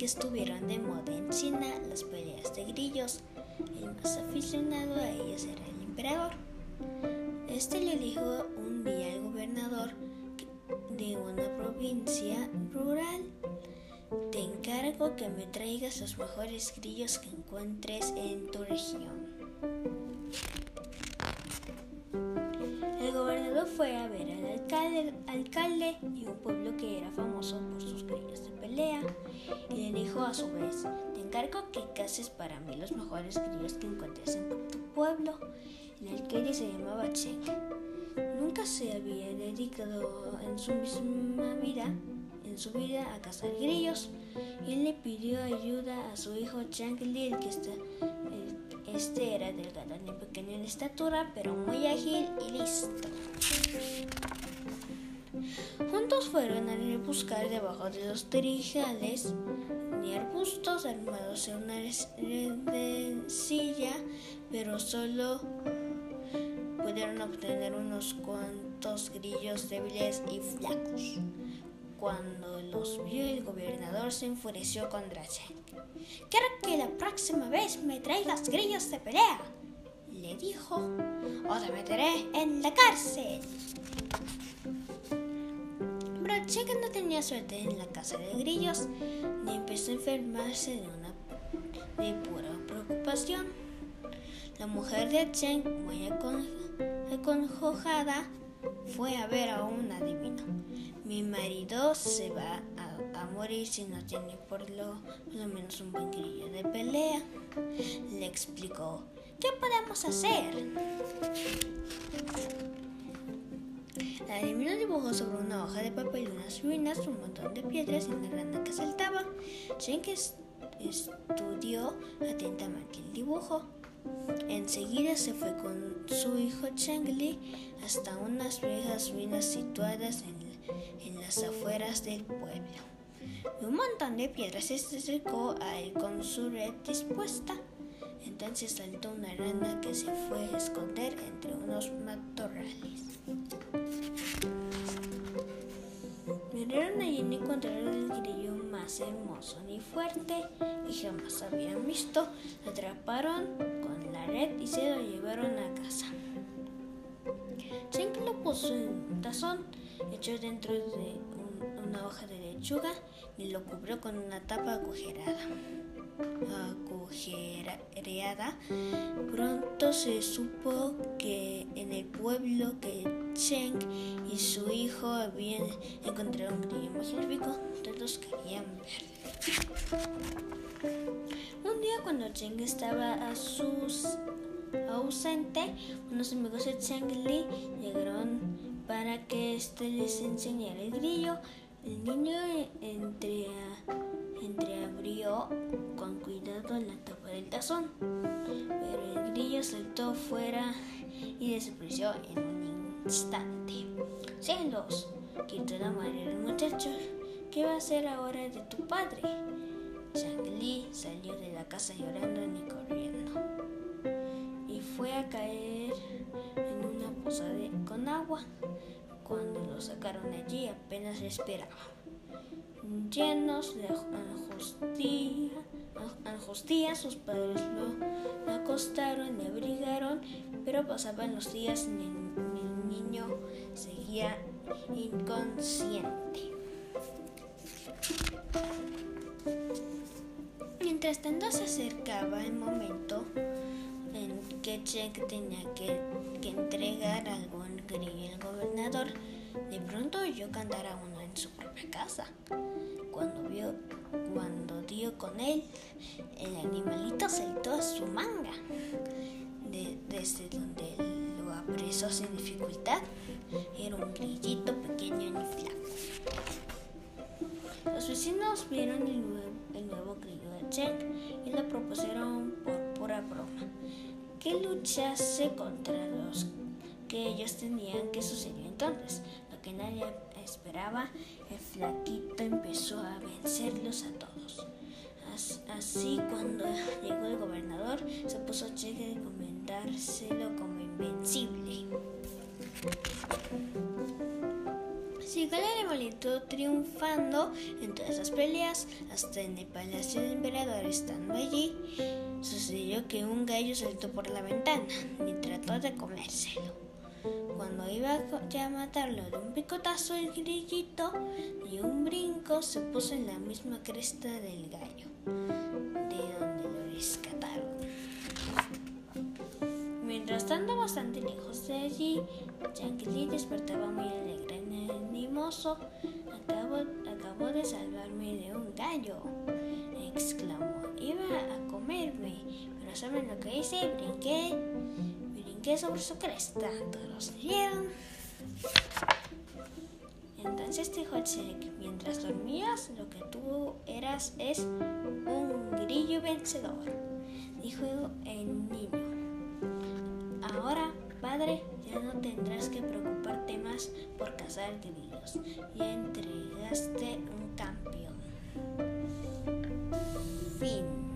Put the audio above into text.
estuvieron de moda en China las peleas de grillos. El más aficionado a ellas era el emperador. Este le dijo un día al gobernador de una provincia rural, te encargo que me traigas los mejores grillos que encuentres en tu región. Fue a ver al alcalde, y un pueblo que era famoso por sus grillos de pelea y le dijo a su vez, te encargo que cases para mí los mejores grillos que encuentres en tu pueblo. El alcalde se llamaba Cheng. Nunca se había dedicado en su misma vida, su vida a cazar grillos. Y él le pidió ayuda a su hijo Chang Li, que este era delgado y pequeño en estatura, pero muy ágil y listo. Juntos fueron a buscar debajo de los trijales ni arbustos armados en una silla, pero solo pudieron obtener unos cuantos grillos débiles y flacos. Cuando los vio el gobernador se enfureció contra Cheng. Quiero que la próxima vez me traigas grillos de pelea, le dijo, o te meteré en la cárcel. Pero no tenía suerte en la casa de grillos, ni empezó a enfermarse de una de pura preocupación. La mujer de Cheng, muy aconjojada, fue a ver a un adivino. Mi marido se va a, morir si no tiene por lo, menos un buen grillo de pelea. Le explicó, ¿qué podemos hacer? El adivino dibujó sobre una hoja de papel unas ruinas, un montón de piedras y una rana que saltaba. Cheng estudió atentamente el dibujo. Enseguida se fue con su hijo Chengli hasta unas viejas ruinas situadas en, las afueras del pueblo. Un montón de piedras se acercó a él con su red dispuesta. Entonces saltó una rana que se fue a esconder entre unos matorrales. Miraron allí y encontraron el grillo más hermoso ni fuerte y jamás habían visto. Lo atraparon con la red y se lo llevaron a casa. Cheng lo puso en un tazón, echó dentro de una hoja de lechuga y lo cubrió con una tapa agujerada. Agujereada. Pronto se supo que en el pueblo que Cheng y su hijo habían encontrado un grillo magnífico. Todos querían ver. Un día cuando Cheng estaba a sus ausente, unos amigos de Cheng Li llegaron para que éste les enseñara el grillo. El niño entreabrió con cuidado la tapa del tazón, pero el grillo saltó fuera y desapareció en un instante. ¡Cielos! Quitó la madre del muchacho. ¿Qué va a hacer ahora de tu padre? Chang Li salió de la casa llorando y corriendo y fue a caer en una posada con agua. Allí apenas respiraba. Llenos de angustia, sus padres lo acostaron y abrigaron, pero pasaban los días y el niño seguía inconsciente. Mientras tanto se acercaba el momento en que Cheng tenía que, entregar algún grillo al gobernador. De pronto oyó cantar a uno en su propia casa. Cuando, vio, cuando dio con él, el animalito saltó a su manga. desde donde lo apresó sin dificultad, era un grillito pequeño y flaco. Los vecinos vieron el nuevo, grillo de Cheng y lo propusieron por pura broma que luchase contra los que ellos tenían que suceder entonces. Que nadie esperaba, el flaquito empezó a vencerlos a todos. Así cuando llegó el gobernador se puso a Che de comentárselo como invencible. Llegó el animalito triunfando en todas las peleas, hasta en el palacio del emperador estando allí, sucedió que un gallo saltó por la ventana y trató de comérselo. Cuando iba a matarlo de un picotazo, el grillito y un brinco se puso en la misma cresta del gallo, de donde lo rescataron. Mientras estando bastante lejos de allí, Lee despertaba muy alegre y animoso. Acabo, acabo de salvarme de un gallo, exclamó. Iba a comerme, pero ¿saben lo que hice? Brinqué, brinqué sobre su cresta, todos rieron. Entonces dijo el Shrek, mientras dormías, lo que tú eras es un grillo vencedor, dijo el niño. Ahora, padre, ya no tendrás que preocuparte más por cazar grillos, ya entregaste un campeón. Fin.